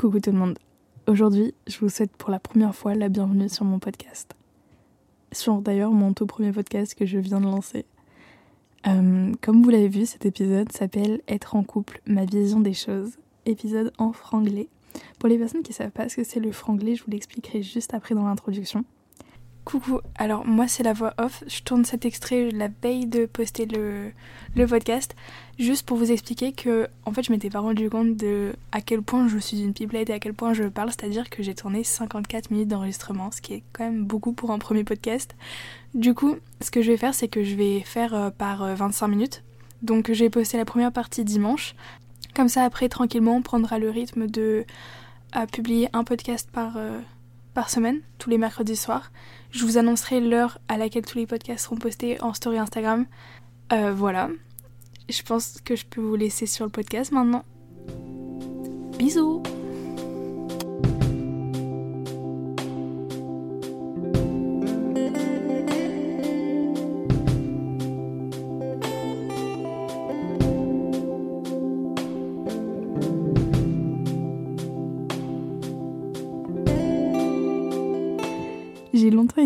Coucou tout le monde. Aujourd'hui, je vous souhaite pour la première fois la bienvenue sur mon podcast. Sur d'ailleurs mon tout premier podcast que je viens de lancer. Euh, comme vous l'avez vu, cet épisode s'appelle Être en couple, ma vision des choses. Épisode en franglais. Pour les personnes qui ne savent pas ce que c'est le franglais, je vous l'expliquerai juste après dans l'introduction. Coucou, alors moi c'est la voix off, je tourne cet extrait la veille de poster le, podcast, juste pour vous expliquer que en fait je m'étais pas rendu compte de à quel point je suis une pipelette et à quel point je parle, c'est-à-dire que j'ai tourné 54 minutes d'enregistrement, ce qui est quand même beaucoup pour un premier podcast. Du coup, ce que je vais faire c'est que je vais faire euh, par 25 euh, minutes, donc je vais poster la première partie dimanche, comme ça après tranquillement on prendra le rythme de publier un podcast par... Euh, semaine, tous les mercredis soirs. Je vous annoncerai l'heure à laquelle tous les podcasts seront postés en story Instagram. Euh, voilà. Je pense que je peux vous laisser sur le podcast maintenant. Bisous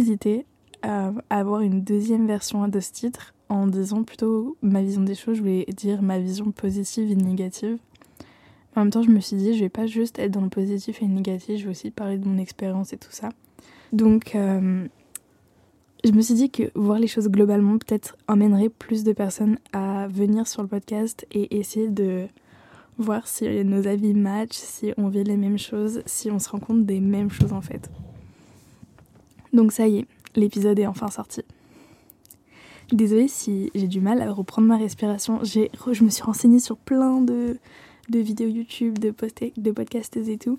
hésité à avoir une deuxième version de ce titre en disant plutôt ma vision des choses, je voulais dire ma vision positive et négative. En même temps, je me suis dit, je vais pas juste être dans le positif et le négatif, je vais aussi parler de mon expérience et tout ça. Donc, euh, je me suis dit que voir les choses globalement peut-être emmènerait plus de personnes à venir sur le podcast et essayer de voir si nos avis matchent, si on vit les mêmes choses, si on se rend compte des mêmes choses en fait. Donc ça y est, l'épisode est enfin sorti. Désolée si j'ai du mal à reprendre ma respiration. Je me suis renseignée sur plein de, vidéos YouTube, de, de podcasts et tout.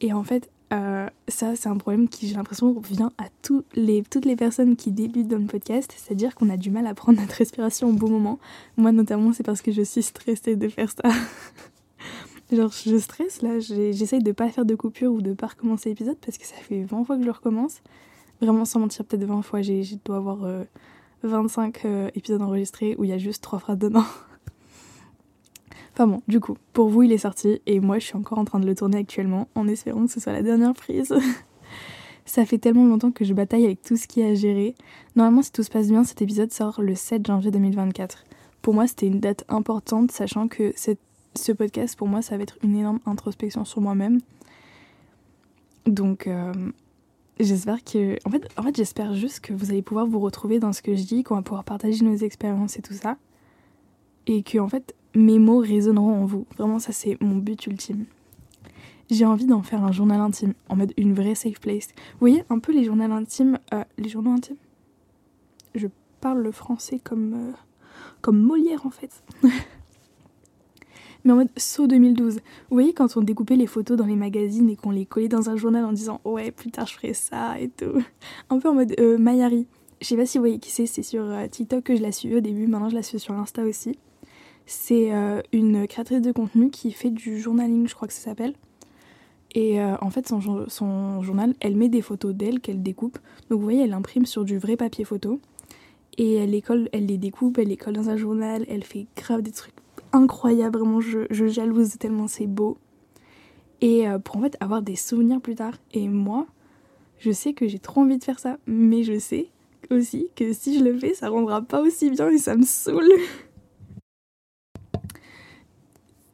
Et en fait, euh, ça, c'est un problème qui, j'ai l'impression, vient à toutes les personnes qui débutent dans le podcast. C'est-à-dire qu'on a du mal à prendre notre respiration au bon moment. Moi, notamment, c'est parce que je suis stressée de faire ça. Genre, je stresse là, j'essaye de pas faire de coupure ou de pas recommencer l'épisode parce que ça fait 20 fois que je recommence vraiment sans mentir, peut-être 20 fois, j'ai dois avoir 25 euh, euh, épisodes enregistrés où il y a juste trois phrases dedans. enfin bon, du coup, pour vous il est sorti et moi je suis encore en train de le tourner actuellement en espérant que ce soit la dernière prise. Ça fait tellement longtemps que je bataille avec tout ce qui est à gérer. Normalement, si tout se passe bien, cet épisode sort le 7 janvier 2024. Pour moi, c'était une date importante, sachant que ce podcast, pour moi, ça va être une énorme introspection sur moi-même. Donc, euh, J'espère que. En fait, en fait j'espère juste que vous allez pouvoir vous retrouver dans ce que je dis, qu'on va pouvoir partager nos expériences et tout ça. Et que, en fait, mes mots résonneront en vous. Vraiment, ça, c'est mon but ultime. J'ai envie d'en faire un journal intime, en mode une vraie safe place. Vous voyez, un peu les journaux intimes. Euh, les journaux intimes? Je parle le français comme. Euh, comme Molière, en fait. mais en mode saut 2012. Vous voyez, quand on découpait les photos dans les magazines et qu'on les collait dans un journal en disant ouais, plus tard je ferai ça et tout. Un peu en mode euh, Mayari. Je sais pas si vous voyez qui c'est, c'est sur euh, TikTok que je la suis au début, maintenant je la suis sur Insta aussi. C'est euh, une créatrice de contenu qui fait du journaling, je crois que ça s'appelle. Et en fait, son, son, journal, elle met des photos d'elle qu'elle découpe. Donc vous voyez, elle imprime sur du vrai papier photo. Et elle les, colle, elle les découpe, elle les colle dans un journal, elle fait grave des trucs incroyable, vraiment je, jalouse tellement c'est beau. Et euh, pour en fait avoir des souvenirs plus tard. Et moi, je sais que j'ai trop envie de faire ça, mais je sais aussi que si je le fais, ça rendra pas aussi bien et ça me saoule.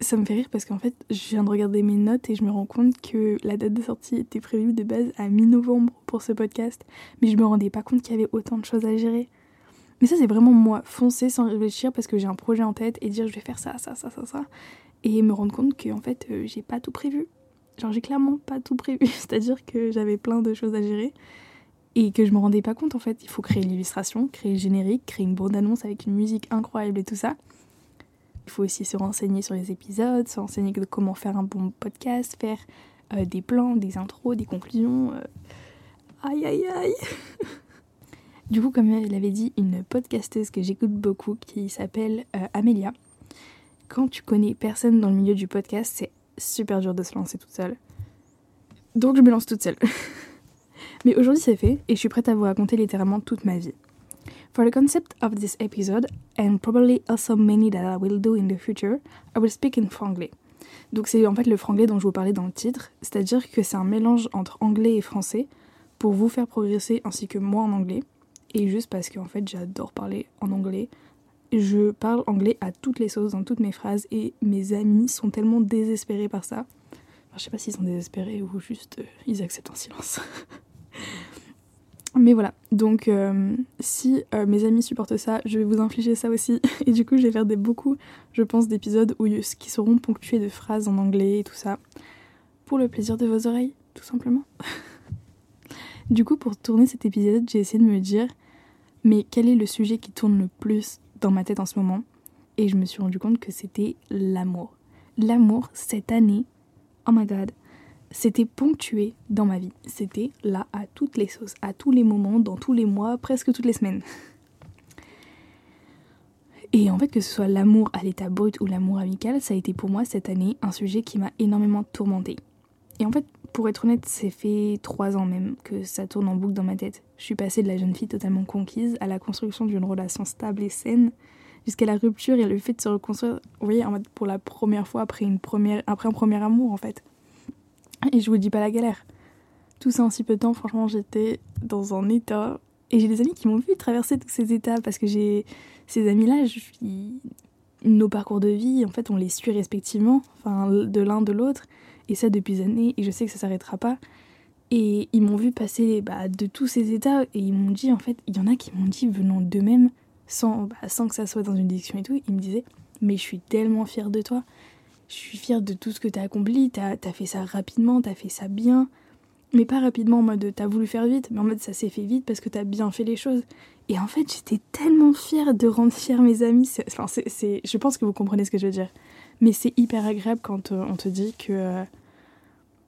Ça me fait rire parce qu'en fait, je viens de regarder mes notes et je me rends compte que la date de sortie était prévue de base à mi-novembre pour ce podcast, mais je me rendais pas compte qu'il y avait autant de choses à gérer. Mais ça, c'est vraiment moi, foncer sans réfléchir parce que j'ai un projet en tête et dire je vais faire ça, ça, ça, ça, ça. Et me rendre compte que fait, euh, j'ai pas tout prévu. Genre, j'ai clairement pas tout prévu. C'est-à-dire que j'avais plein de choses à gérer et que je me rendais pas compte en fait. Il faut créer l'illustration, créer le générique, créer une bande-annonce avec une musique incroyable et tout ça. Il faut aussi se renseigner sur les épisodes, se renseigner de comment faire un bon podcast, faire euh, des plans, des intros, des conclusions. Euh. Aïe aïe aïe Du coup, comme elle avait dit, une podcasteuse que j'écoute beaucoup qui s'appelle euh, Amélia. Quand tu connais personne dans le milieu du podcast, c'est super dur de se lancer toute seule. Donc je me lance toute seule. Mais aujourd'hui c'est fait et je suis prête à vous raconter littéralement toute ma vie. For the concept of this episode, and probably also many that I will do in the future, I will speak in franglais. Donc c'est en fait le franglais dont je vous parlais dans le titre, c'est-à-dire que c'est un mélange entre anglais et français pour vous faire progresser ainsi que moi en anglais. Et juste parce qu'en fait j'adore parler en anglais. Je parle anglais à toutes les sauces, dans toutes mes phrases, et mes amis sont tellement désespérés par ça. Enfin, je sais pas s'ils sont désespérés ou juste euh, ils acceptent en silence. Mais voilà, donc euh, si euh, mes amis supportent ça, je vais vous infliger ça aussi. Et du coup, je vais faire des, beaucoup, je pense, d'épisodes où, qui seront ponctués de phrases en anglais et tout ça. Pour le plaisir de vos oreilles, tout simplement. du coup, pour tourner cet épisode, j'ai essayé de me dire, mais quel est le sujet qui tourne le plus dans ma tête en ce moment? Et je me suis rendu compte que c'était l'amour. L'amour, cette année, oh my god, c'était ponctué dans ma vie. C'était là à toutes les sauces, à tous les moments, dans tous les mois, presque toutes les semaines. Et en fait, que ce soit l'amour à l'état brut ou l'amour amical, ça a été pour moi cette année un sujet qui m'a énormément tourmenté. Et en fait, pour être honnête, c'est fait trois ans même que ça tourne en boucle dans ma tête. Je suis passée de la jeune fille totalement conquise à la construction d'une relation stable et saine, jusqu'à la rupture et le fait de se reconstruire, vous voyez, pour la première fois après, une première, après un premier amour en fait. Et je vous dis pas la galère. Tout ça en si peu de temps, franchement, j'étais dans un état. Et j'ai des amis qui m'ont vu traverser tous ces états parce que j'ai ces amis-là, nos parcours de vie, en fait, on les suit respectivement, enfin, de l'un de l'autre. Ça depuis des années, et je sais que ça s'arrêtera pas. Et ils m'ont vu passer bah, de tous ces états, et ils m'ont dit, en fait, il y en a qui m'ont dit, venant d'eux-mêmes, sans, bah, sans que ça soit dans une discussion et tout, ils me disaient, mais je suis tellement fière de toi je suis fière de tout ce que t'as accompli, t'as as fait ça rapidement, t'as fait ça bien. Mais pas rapidement en mode t'as voulu faire vite, mais en mode ça s'est fait vite parce que t'as bien fait les choses. Et en fait, j'étais tellement fière de rendre fière mes amis. Enfin, c'est, je pense que vous comprenez ce que je veux dire. Mais c'est hyper agréable quand euh, on te dit que euh,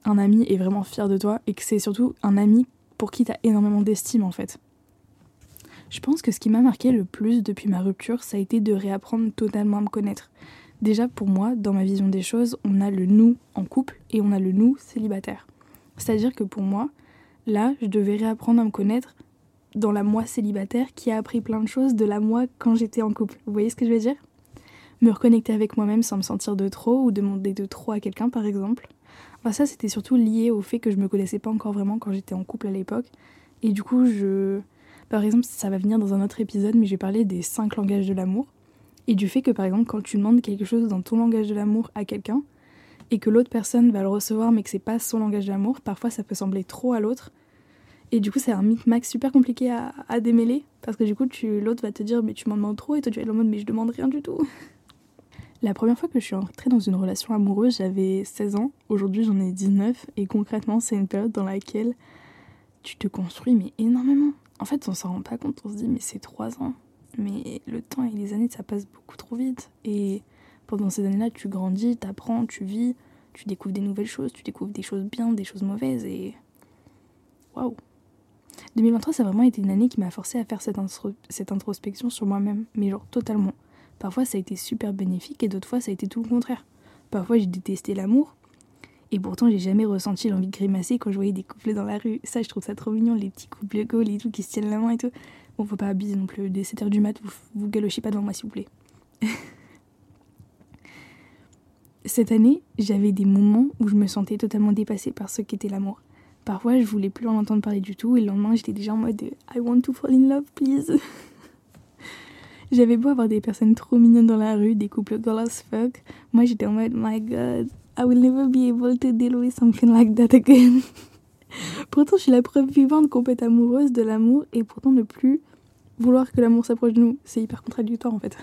un ami est vraiment fier de toi et que c'est surtout un ami pour qui t'as énormément d'estime en fait. Je pense que ce qui m'a marqué le plus depuis ma rupture, ça a été de réapprendre totalement à me connaître. Déjà pour moi, dans ma vision des choses, on a le nous en couple et on a le nous célibataire. C'est-à-dire que pour moi, là, je devais réapprendre à me connaître dans la moi célibataire qui a appris plein de choses de la moi quand j'étais en couple. Vous voyez ce que je veux dire? Me reconnecter avec moi-même sans me sentir de trop ou demander de trop à quelqu'un par exemple. Enfin, ça, c'était surtout lié au fait que je me connaissais pas encore vraiment quand j'étais en couple à l'époque. Et du coup, je. Par exemple, ça va venir dans un autre épisode, mais j'ai parlé des cinq langages de l'amour. Et du fait que par exemple quand tu demandes quelque chose dans ton langage de l'amour à quelqu'un et que l'autre personne va le recevoir mais que c'est pas son langage d'amour, parfois ça peut sembler trop à l'autre. Et du coup c'est un micmac super compliqué à, à, démêler parce que du coup l'autre va te dire mais tu m'en demandes trop et toi tu vas être en mode mais je demande rien du tout. La première fois que je suis entrée dans une relation amoureuse, j'avais 16 ans. Aujourd'hui, j'en ai 19. Et concrètement, c'est une période dans laquelle tu te construis, mais énormément. En fait, on s'en rend pas compte. On se dit, mais c'est 3 ans mais le temps et les années, ça passe beaucoup trop vite. Et pendant ces années-là, tu grandis, tu apprends, tu vis, tu découvres des nouvelles choses, tu découvres des choses bien, des choses mauvaises, et. Waouh! 2023, ça a vraiment été une année qui m'a forcé à faire cette, cette introspection sur moi-même, mais genre totalement. Parfois, ça a été super bénéfique, et d'autres fois, ça a été tout le contraire. Parfois, j'ai détesté l'amour, et pourtant, j'ai jamais ressenti l'envie de grimacer quand je voyais des couples dans la rue. Ça, je trouve ça trop mignon, les petits couples goals et tout, qui se tiennent la main et tout. Bon, faut pas abuser non plus. Dès 7h du mat, vous, vous galochez pas devant moi, s'il vous plaît. Cette année, j'avais des moments où je me sentais totalement dépassée par ce qu'était l'amour. Parfois, je voulais plus en entendre parler du tout, et le lendemain, j'étais déjà en mode I want to fall in love, please. J'avais beau avoir des personnes trop mignonnes dans la rue, des couples girl as fuck. Moi, j'étais en mode My God, I will never be able to deal with something like that again. pourtant, je suis la preuve vivante qu'on peut être amoureuse de l'amour et pourtant ne plus vouloir que l'amour s'approche de nous. C'est hyper contradictoire en fait.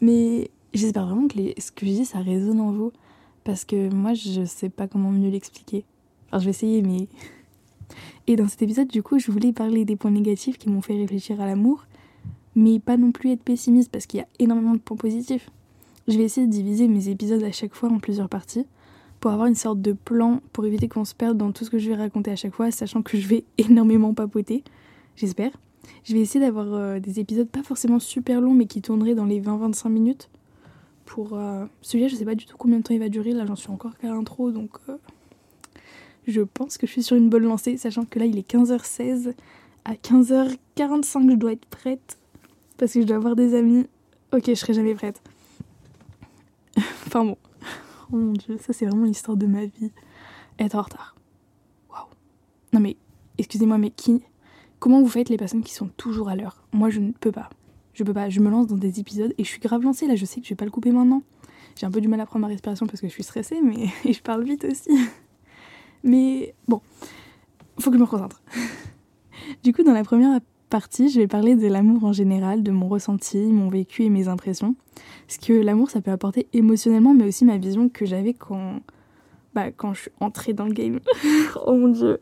Mais j'espère vraiment que ce que je dis ça résonne en vous. Parce que moi, je sais pas comment mieux l'expliquer. Enfin, je vais essayer, mais. Et dans cet épisode, du coup, je voulais parler des points négatifs qui m'ont fait réfléchir à l'amour, mais pas non plus être pessimiste parce qu'il y a énormément de points positifs. Je vais essayer de diviser mes épisodes à chaque fois en plusieurs parties pour avoir une sorte de plan pour éviter qu'on se perde dans tout ce que je vais raconter à chaque fois, sachant que je vais énormément papoter, j'espère. Je vais essayer d'avoir euh, des épisodes pas forcément super longs, mais qui tourneraient dans les 20-25 minutes. Pour euh, celui-là, je sais pas du tout combien de temps il va durer, là j'en suis encore qu'à l'intro, donc euh, je pense que je suis sur une bonne lancée, sachant que là il est 15h16. À 15h45, je dois être prête, parce que je dois avoir des amis. Ok, je serai jamais prête. enfin bon Oh mon dieu, ça c'est vraiment l'histoire de ma vie. Être en retard. Waouh. Non mais, excusez-moi, mais qui. Comment vous faites les personnes qui sont toujours à l'heure? Moi je ne peux pas. Je peux pas. Je me lance dans des épisodes et je suis grave lancée là, je sais que je vais pas le couper maintenant. J'ai un peu du mal à prendre ma respiration parce que je suis stressée, mais et je parle vite aussi. Mais bon, faut que je me concentre. Du coup, dans la première je vais parler de l'amour en général, de mon ressenti, mon vécu et mes impressions. Ce que l'amour, ça peut apporter émotionnellement, mais aussi ma vision que j'avais quand, bah, quand je suis entrée dans le game. oh mon dieu,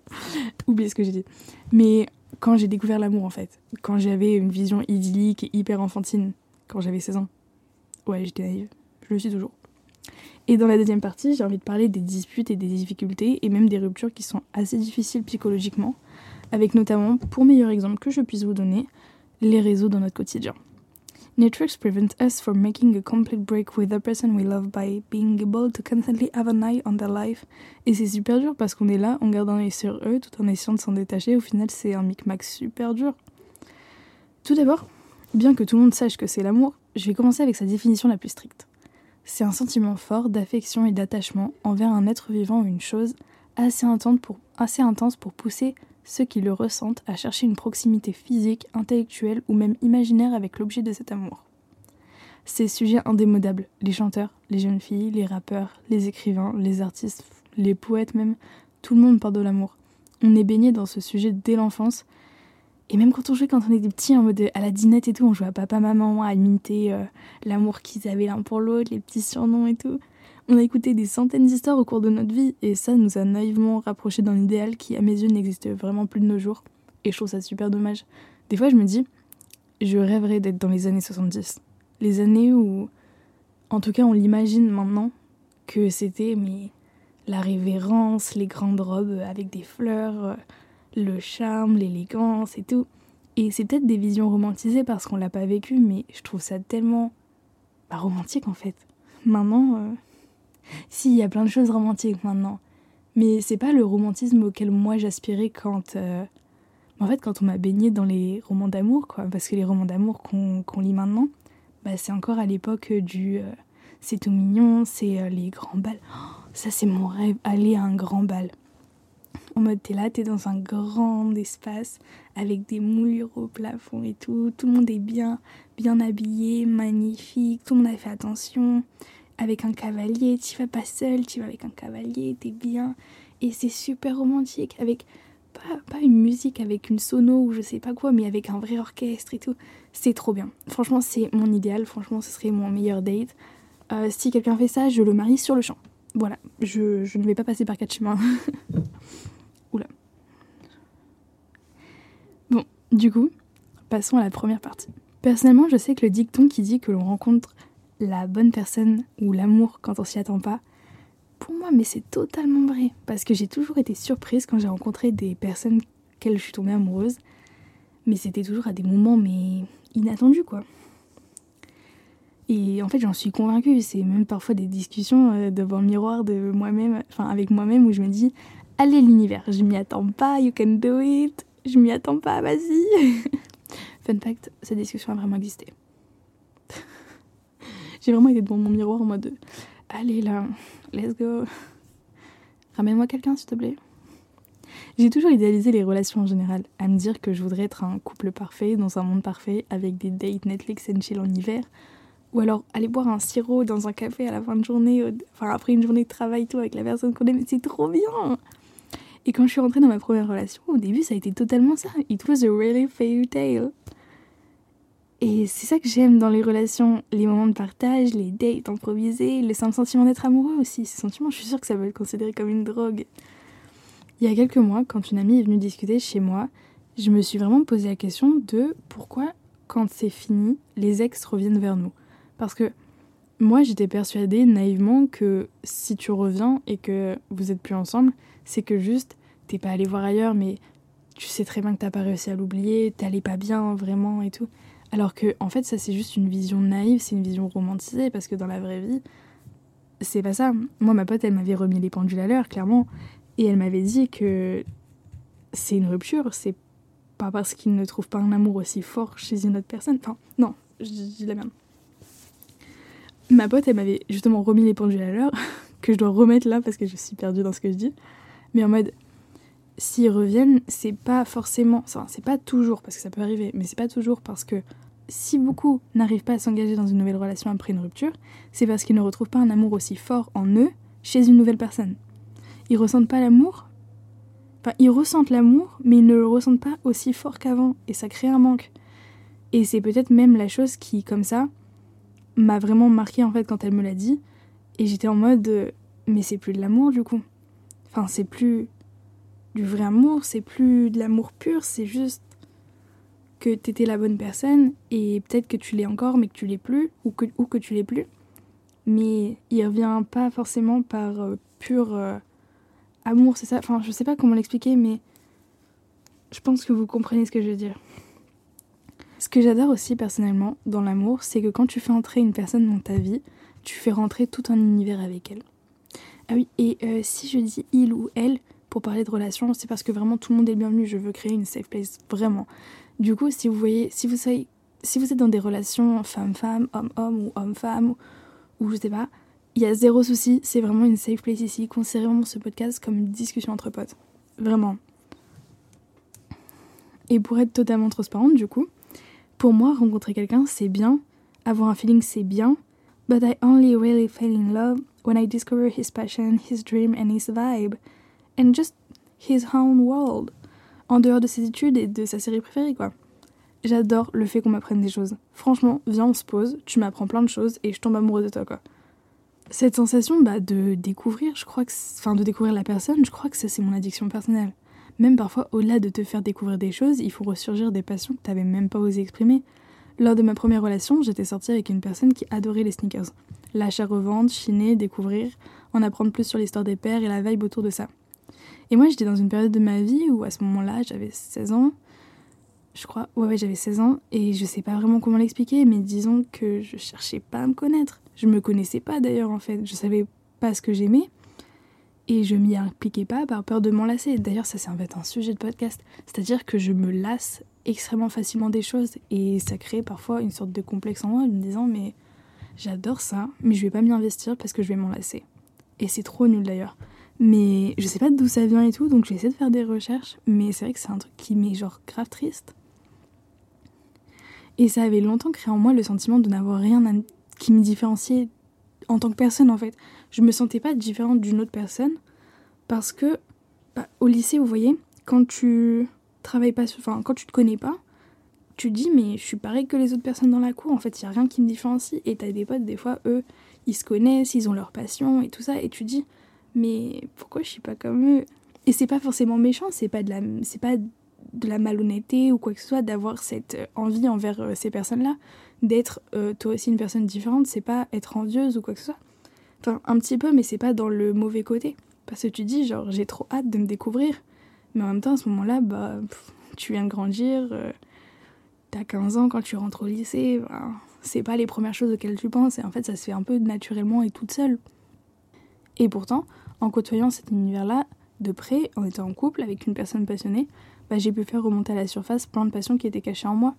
oubliez ce que j'ai dit. Mais quand j'ai découvert l'amour, en fait, quand j'avais une vision idyllique et hyper enfantine, quand j'avais 16 ans. Ouais, j'étais naïve, je le suis toujours. Et dans la deuxième partie, j'ai envie de parler des disputes et des difficultés, et même des ruptures qui sont assez difficiles psychologiquement, avec notamment, pour meilleur exemple que je puisse vous donner, les réseaux dans notre quotidien. Networks prevent us from making a complete break with the person we love by being able to constantly have an eye on their life. Et c'est super dur parce qu'on est là, on garde un œil sur eux tout en essayant de s'en détacher. Au final, c'est un micmac super dur. Tout d'abord, bien que tout le monde sache que c'est l'amour, je vais commencer avec sa définition la plus stricte. C'est un sentiment fort d'affection et d'attachement envers un être vivant ou une chose assez intense pour, assez intense pour pousser ceux qui le ressentent à chercher une proximité physique, intellectuelle ou même imaginaire avec l'objet de cet amour. Ces sujets indémodables, les chanteurs, les jeunes filles, les rappeurs, les écrivains, les artistes, les poètes même, tout le monde parle de l'amour. On est baigné dans ce sujet dès l'enfance. Et même quand on jouait quand on était petit, en mode à la dinette et tout, on jouait à papa, maman, à imiter euh, l'amour qu'ils avaient l'un pour l'autre, les petits surnoms et tout. On a écouté des centaines d'histoires au cours de notre vie et ça nous a naïvement rapprochés d'un idéal qui, à mes yeux, n'existe vraiment plus de nos jours. Et je trouve ça super dommage. Des fois, je me dis, je rêverais d'être dans les années 70. Les années où, en tout cas, on l'imagine maintenant, que c'était mais la révérence, les grandes robes avec des fleurs, le charme, l'élégance et tout. Et c'est peut-être des visions romantisées parce qu'on l'a pas vécu, mais je trouve ça tellement bah, romantique en fait. Maintenant, euh, si, il y a plein de choses romantiques maintenant. Mais c'est pas le romantisme auquel moi j'aspirais quand. Euh, en fait, quand on m'a baigné dans les romans d'amour, quoi. Parce que les romans d'amour qu'on lit maintenant, bah, c'est encore à l'époque du. Euh, c'est tout mignon, c'est euh, les grands balles. Oh, ça, c'est mon rêve, aller à un grand bal. En mode, t'es là, t'es dans un grand espace avec des moulures au plafond et tout. Tout le monde est bien, bien habillé, magnifique. Tout le monde a fait attention avec un cavalier, tu vas pas seul, tu vas avec un cavalier, t'es bien. Et c'est super romantique, avec pas, pas, une musique avec une sono ou je sais pas quoi, mais avec un vrai orchestre et tout. C'est trop bien. Franchement, c'est mon idéal, franchement, ce serait mon meilleur date. Euh, si quelqu'un fait ça, je le marie sur le champ. Voilà, je, je ne vais pas passer par quatre chemins. Oula. Bon, du coup, passons à la première partie. Personnellement, je sais que le dicton qui dit que l'on rencontre la bonne personne ou l'amour quand on s'y attend pas. Pour moi, mais c'est totalement vrai. Parce que j'ai toujours été surprise quand j'ai rencontré des personnes qu'elles je suis tombée amoureuse. Mais c'était toujours à des moments mais inattendus quoi. Et en fait, j'en suis convaincue. C'est même parfois des discussions euh, devant le miroir de moi-même, enfin avec moi-même, où je me dis Allez, l'univers, je m'y attends pas, you can do it, je m'y attends pas, vas-y. Fun fact, cette discussion a vraiment existé. J'ai vraiment été devant mon miroir en mode Allez là, let's go. Ramène-moi quelqu'un s'il te plaît. J'ai toujours idéalisé les relations en général, à me dire que je voudrais être un couple parfait dans un monde parfait avec des dates Netflix and chill en hiver, ou alors aller boire un sirop dans un café à la fin de journée, enfin après une journée de travail tout avec la personne qu'on aime, c'est trop bien. Et quand je suis rentrée dans ma première relation, au début ça a été totalement ça. It was a really fairy tale. Et c'est ça que j'aime dans les relations, les moments de partage, les dates improvisées, le sentiment d'être amoureux aussi. Ces sentiments, je suis sûre que ça va être considéré comme une drogue. Il y a quelques mois, quand une amie est venue discuter chez moi, je me suis vraiment posé la question de pourquoi, quand c'est fini, les ex reviennent vers nous. Parce que moi, j'étais persuadée naïvement que si tu reviens et que vous êtes plus ensemble, c'est que juste t'es pas allé voir ailleurs, mais tu sais très bien que t'as pas réussi à l'oublier, t'allais pas bien vraiment et tout. Alors que, en fait, ça c'est juste une vision naïve, c'est une vision romantisée, parce que dans la vraie vie, c'est pas ça. Moi, ma pote, elle m'avait remis les pendules à l'heure, clairement, et elle m'avait dit que c'est une rupture, c'est pas parce qu'il ne trouve pas un amour aussi fort chez une autre personne. Enfin, non, je dis la merde. Ma pote, elle m'avait justement remis les pendules à l'heure que je dois remettre là parce que je suis perdue dans ce que je dis. Mais en mode, s'ils reviennent, c'est pas forcément, enfin, c'est pas toujours, parce que ça peut arriver, mais c'est pas toujours parce que si beaucoup n'arrivent pas à s'engager dans une nouvelle relation après une rupture, c'est parce qu'ils ne retrouvent pas un amour aussi fort en eux chez une nouvelle personne. Ils ressentent pas l'amour, enfin, ils ressentent l'amour, mais ils ne le ressentent pas aussi fort qu'avant, et ça crée un manque. Et c'est peut-être même la chose qui, comme ça, m'a vraiment marqué en fait quand elle me l'a dit, et j'étais en mode, euh, mais c'est plus de l'amour du coup. Enfin, c'est plus du vrai amour, c'est plus de l'amour pur, c'est juste que t'étais la bonne personne et peut-être que tu l'es encore mais que tu l'es plus ou que, ou que tu l'es plus. Mais il revient pas forcément par euh, pur euh, amour, c'est ça? Enfin, je sais pas comment l'expliquer, mais je pense que vous comprenez ce que je veux dire. Ce que j'adore aussi personnellement dans l'amour, c'est que quand tu fais entrer une personne dans ta vie, tu fais rentrer tout un univers avec elle. Ah oui, et euh, si je dis il ou elle pour parler de relation, c'est parce que vraiment tout le monde est bienvenu. Je veux créer une safe place, vraiment. Du coup, si vous voyez, si vous si vous êtes dans des relations femme-femme, homme-homme ou homme-femme, ou, ou je sais pas, il y a zéro souci. C'est vraiment une safe place ici. Considérez vraiment ce podcast comme une discussion entre potes. Vraiment. Et pour être totalement transparente, du coup, pour moi, rencontrer quelqu'un, c'est bien. Avoir un feeling, c'est bien. But I only really fell in love when I discovered his passion, his dream and his vibe. And just his own world. En dehors de ses études et de sa série préférée, quoi. J'adore le fait qu'on m'apprenne des choses. Franchement, viens, on se pose, tu m'apprends plein de choses et je tombe amoureuse de toi, quoi. Cette sensation bah, de découvrir, je crois que. Enfin, de découvrir la personne, je crois que ça, c'est mon addiction personnelle. Même parfois, au-delà de te faire découvrir des choses, il faut ressurgir des passions que t'avais même pas osé exprimer. Lors de ma première relation, j'étais sortie avec une personne qui adorait les sneakers. L'achat-revente, chiner, découvrir, en apprendre plus sur l'histoire des pères et la vibe autour de ça. Et moi, j'étais dans une période de ma vie où à ce moment-là, j'avais 16 ans. Je crois, ouais, ouais, j'avais 16 ans et je sais pas vraiment comment l'expliquer, mais disons que je cherchais pas à me connaître. Je me connaissais pas d'ailleurs en fait, je savais pas ce que j'aimais et je m'y impliquais pas par peur de m'enlacer. D'ailleurs, ça c'est en fait un sujet de podcast, c'est-à-dire que je me lasse extrêmement facilement des choses et ça crée parfois une sorte de complexe en moi en me disant mais j'adore ça mais je vais pas m'y investir parce que je vais m'en lasser. Et c'est trop nul d'ailleurs. Mais je sais pas d'où ça vient et tout donc j'ai essayé de faire des recherches mais c'est vrai que c'est un truc qui m'est genre grave triste. Et ça avait longtemps créé en moi le sentiment de n'avoir rien qui me différenciait en tant que personne en fait. Je me sentais pas différente d'une autre personne parce que bah, au lycée vous voyez quand tu travailles pas, enfin quand tu te connais pas, tu dis mais je suis pareil que les autres personnes dans la cour, en fait il y a rien qui me différencie et t'as des potes des fois eux ils se connaissent, ils ont leur passion et tout ça et tu dis mais pourquoi je suis pas comme eux? Et c'est pas forcément méchant, c'est pas de la c'est pas de la malhonnêteté ou quoi que ce soit d'avoir cette euh, envie envers euh, ces personnes-là, d'être euh, toi aussi une personne différente, c'est pas être envieuse ou quoi que ce soit. Enfin, un petit peu, mais c'est pas dans le mauvais côté. Parce que tu dis, genre, j'ai trop hâte de me découvrir. Mais en même temps, à ce moment-là, bah, tu viens de grandir, euh, t'as 15 ans quand tu rentres au lycée, bah, c'est pas les premières choses auxquelles tu penses, et en fait, ça se fait un peu naturellement et toute seule. Et pourtant, en côtoyant cet univers-là, de près, en étant en couple avec une personne passionnée, bah, j'ai pu faire remonter à la surface plein de passions qui étaient cachées en moi.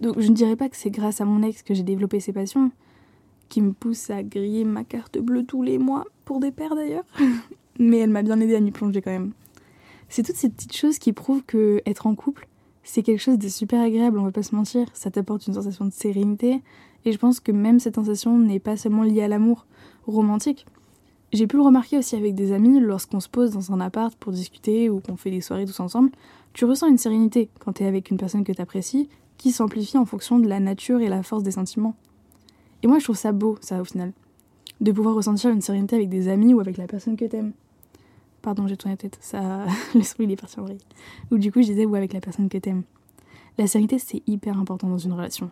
Donc je ne dirais pas que c'est grâce à mon ex que j'ai développé ces passions, qui me poussent à griller ma carte bleue tous les mois, pour des pères d'ailleurs, mais elle m'a bien aidé à m'y plonger quand même. C'est toutes ces petites choses qui prouvent que être en couple, c'est quelque chose de super agréable, on va pas se mentir. Ça t'apporte une sensation de sérénité, et je pense que même cette sensation n'est pas seulement liée à l'amour romantique. J'ai pu le remarquer aussi avec des amis lorsqu'on se pose dans un appart pour discuter ou qu'on fait des soirées tous ensemble. Tu ressens une sérénité quand t'es avec une personne que t'apprécies qui s'amplifie en fonction de la nature et la force des sentiments. Et moi je trouve ça beau, ça au final. De pouvoir ressentir une sérénité avec des amis ou avec la personne que t'aimes. Pardon, j'ai tourné la tête, ça, le son il est parti en vrille. Ou du coup, je disais, ou avec la personne que t'aimes. La sérénité, c'est hyper important dans une relation.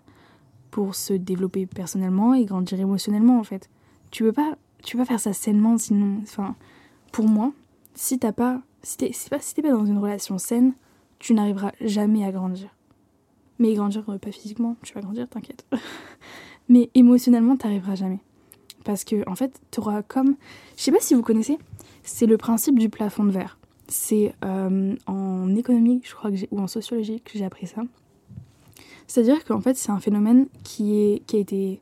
Pour se développer personnellement et grandir émotionnellement, en fait. Tu peux pas, tu peux faire ça sainement, sinon. Enfin, pour moi, si t'as pas. Si t'es pas, pas dans une relation saine, tu n'arriveras jamais à grandir. Mais grandir, euh, pas physiquement, tu vas grandir, t'inquiète. Mais émotionnellement, t'arriveras jamais. Parce que, en fait, t'auras comme. Je sais pas si vous connaissez, c'est le principe du plafond de verre. C'est euh, en économie, je crois, que ou en sociologie que j'ai appris ça. C'est-à-dire qu'en fait, c'est un phénomène qui, est, qui a été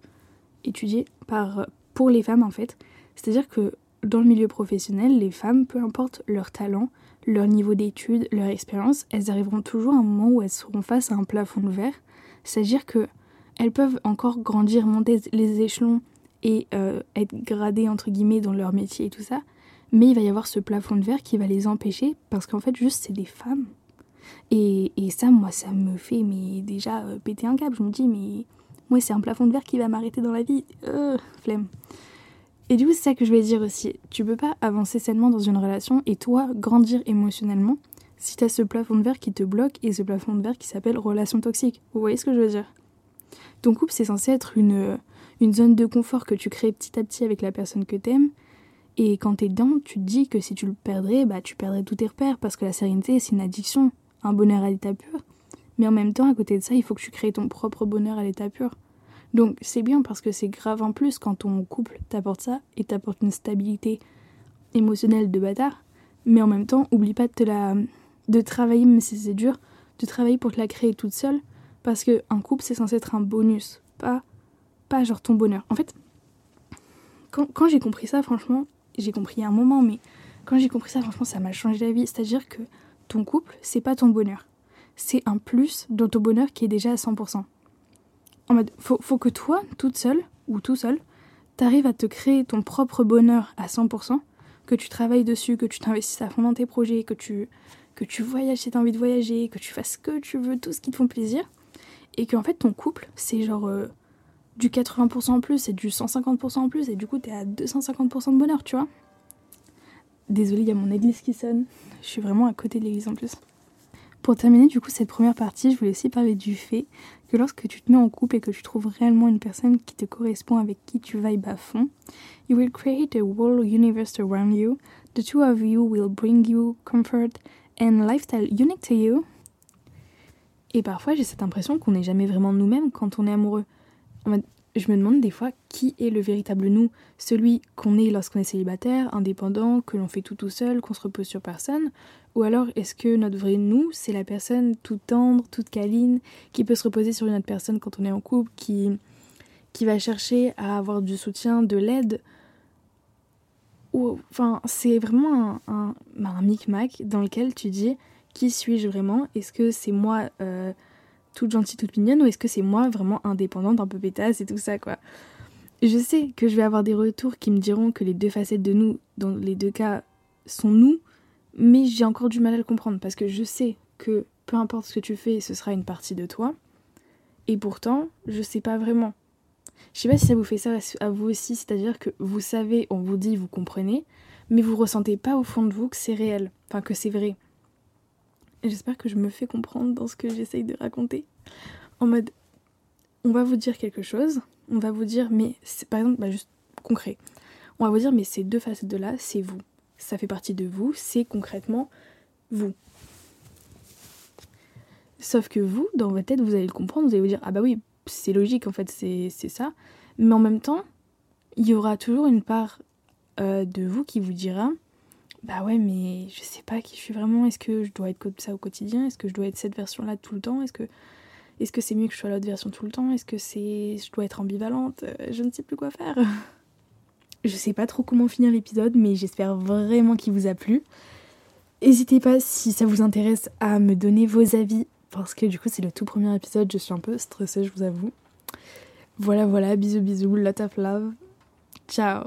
étudié par, pour les femmes, en fait. C'est-à-dire que dans le milieu professionnel, les femmes, peu importe leur talent, leur niveau d'études, leur expérience, elles arriveront toujours à un moment où elles seront face à un plafond de verre. C'est-à-dire que elles peuvent encore grandir, monter les échelons et euh, être gradées entre guillemets dans leur métier et tout ça, mais il va y avoir ce plafond de verre qui va les empêcher parce qu'en fait juste c'est des femmes. Et, et, ça, moi, ça me fait mais déjà euh, péter un câble. Je me dis mais moi c'est un plafond de verre qui va m'arrêter dans la vie. Euh, flemme. Et du coup, c'est ça que je vais dire aussi. Tu peux pas avancer sainement dans une relation et toi grandir émotionnellement si t'as ce plafond de verre qui te bloque et ce plafond de verre qui s'appelle relation toxique. Vous voyez ce que je veux dire? Ton couple, c'est censé être une, une zone de confort que tu crées petit à petit avec la personne que t'aimes. Et quand t'es dedans, tu te dis que si tu le perdrais, bah tu perdrais tous tes repères parce que la sérénité, c'est une addiction, un bonheur à l'état pur. Mais en même temps, à côté de ça, il faut que tu crées ton propre bonheur à l'état pur. Donc c'est bien parce que c'est grave en plus quand ton couple t'apporte ça et t'apporte une stabilité émotionnelle de bâtard. Mais en même temps, oublie pas de, te la... de travailler, même si c'est dur, de travailler pour te la créer toute seule. Parce que un couple, c'est censé être un bonus, pas, pas genre ton bonheur. En fait, quand, quand j'ai compris ça, franchement, j'ai compris il y a un moment, mais quand j'ai compris ça, franchement, ça m'a changé la vie. C'est-à-dire que ton couple, c'est pas ton bonheur. C'est un plus dans ton bonheur qui est déjà à 100% en mode, faut, faut que toi, toute seule, ou tout seul, t'arrives à te créer ton propre bonheur à 100%, que tu travailles dessus, que tu t'investisses à fond dans tes projets, que tu, que tu voyages si t'as envie de voyager, que tu fasses ce que tu veux, tout ce qui te font plaisir, et qu'en fait ton couple, c'est genre euh, du 80% en plus, et du 150% en plus, et du coup t'es à 250% de bonheur, tu vois. Désolée, il y a mon église qui sonne. Je suis vraiment à côté de l'église en plus. Pour terminer du coup cette première partie, je voulais aussi parler du fait que lorsque tu te mets en couple et que tu trouves réellement une personne qui te correspond avec qui tu vibes à fond, you will create a universe around you. The two of you will bring you comfort and lifestyle unique to you. Et parfois, j'ai cette impression qu'on n'est jamais vraiment nous-mêmes quand on est amoureux. Je me demande des fois qui est le véritable nous, celui qu'on est lorsqu'on est célibataire, indépendant, que l'on fait tout tout seul, qu'on se repose sur personne, ou alors est-ce que notre vrai nous, c'est la personne toute tendre, toute câline, qui peut se reposer sur une autre personne quand on est en couple, qui, qui va chercher à avoir du soutien, de l'aide? Ou, Enfin, c'est vraiment un, un, bah, micmac dans lequel tu dis qui suis-je vraiment? Est-ce que c'est moi euh, toute gentille, toute mignonne, ou est-ce que c'est moi vraiment indépendante, un peu pétasse et tout ça, quoi? Je sais que je vais avoir des retours qui me diront que les deux facettes de nous, dans les deux cas, sont nous, mais j'ai encore du mal à le comprendre parce que je sais que peu importe ce que tu fais, ce sera une partie de toi. Et pourtant, je sais pas vraiment. Je sais pas si ça vous fait ça à vous aussi, c'est-à-dire que vous savez, on vous dit, vous comprenez, mais vous ressentez pas au fond de vous que c'est réel, enfin que c'est vrai. J'espère que je me fais comprendre dans ce que j'essaye de raconter. En mode, on va vous dire quelque chose, on va vous dire, mais par exemple, bah juste concret. On va vous dire, mais ces deux facettes de là, c'est vous. Ça fait partie de vous, c'est concrètement vous. Sauf que vous, dans votre tête, vous allez le comprendre, vous allez vous dire, ah bah oui, c'est logique en fait, c'est ça. Mais en même temps, il y aura toujours une part euh, de vous qui vous dira, bah ouais, mais je sais pas qui je suis vraiment. Est-ce que je dois être comme ça au quotidien Est-ce que je dois être cette version-là tout le temps Est-ce que c'est mieux que je sois l'autre version tout le temps Est-ce que c'est je dois être ambivalente euh, Je ne sais plus quoi faire. je sais pas trop comment finir l'épisode, mais j'espère vraiment qu'il vous a plu. N'hésitez pas si ça vous intéresse à me donner vos avis parce que du coup c'est le tout premier épisode, je suis un peu stressée, je vous avoue. Voilà voilà, bisous bisous, lot of love. Ciao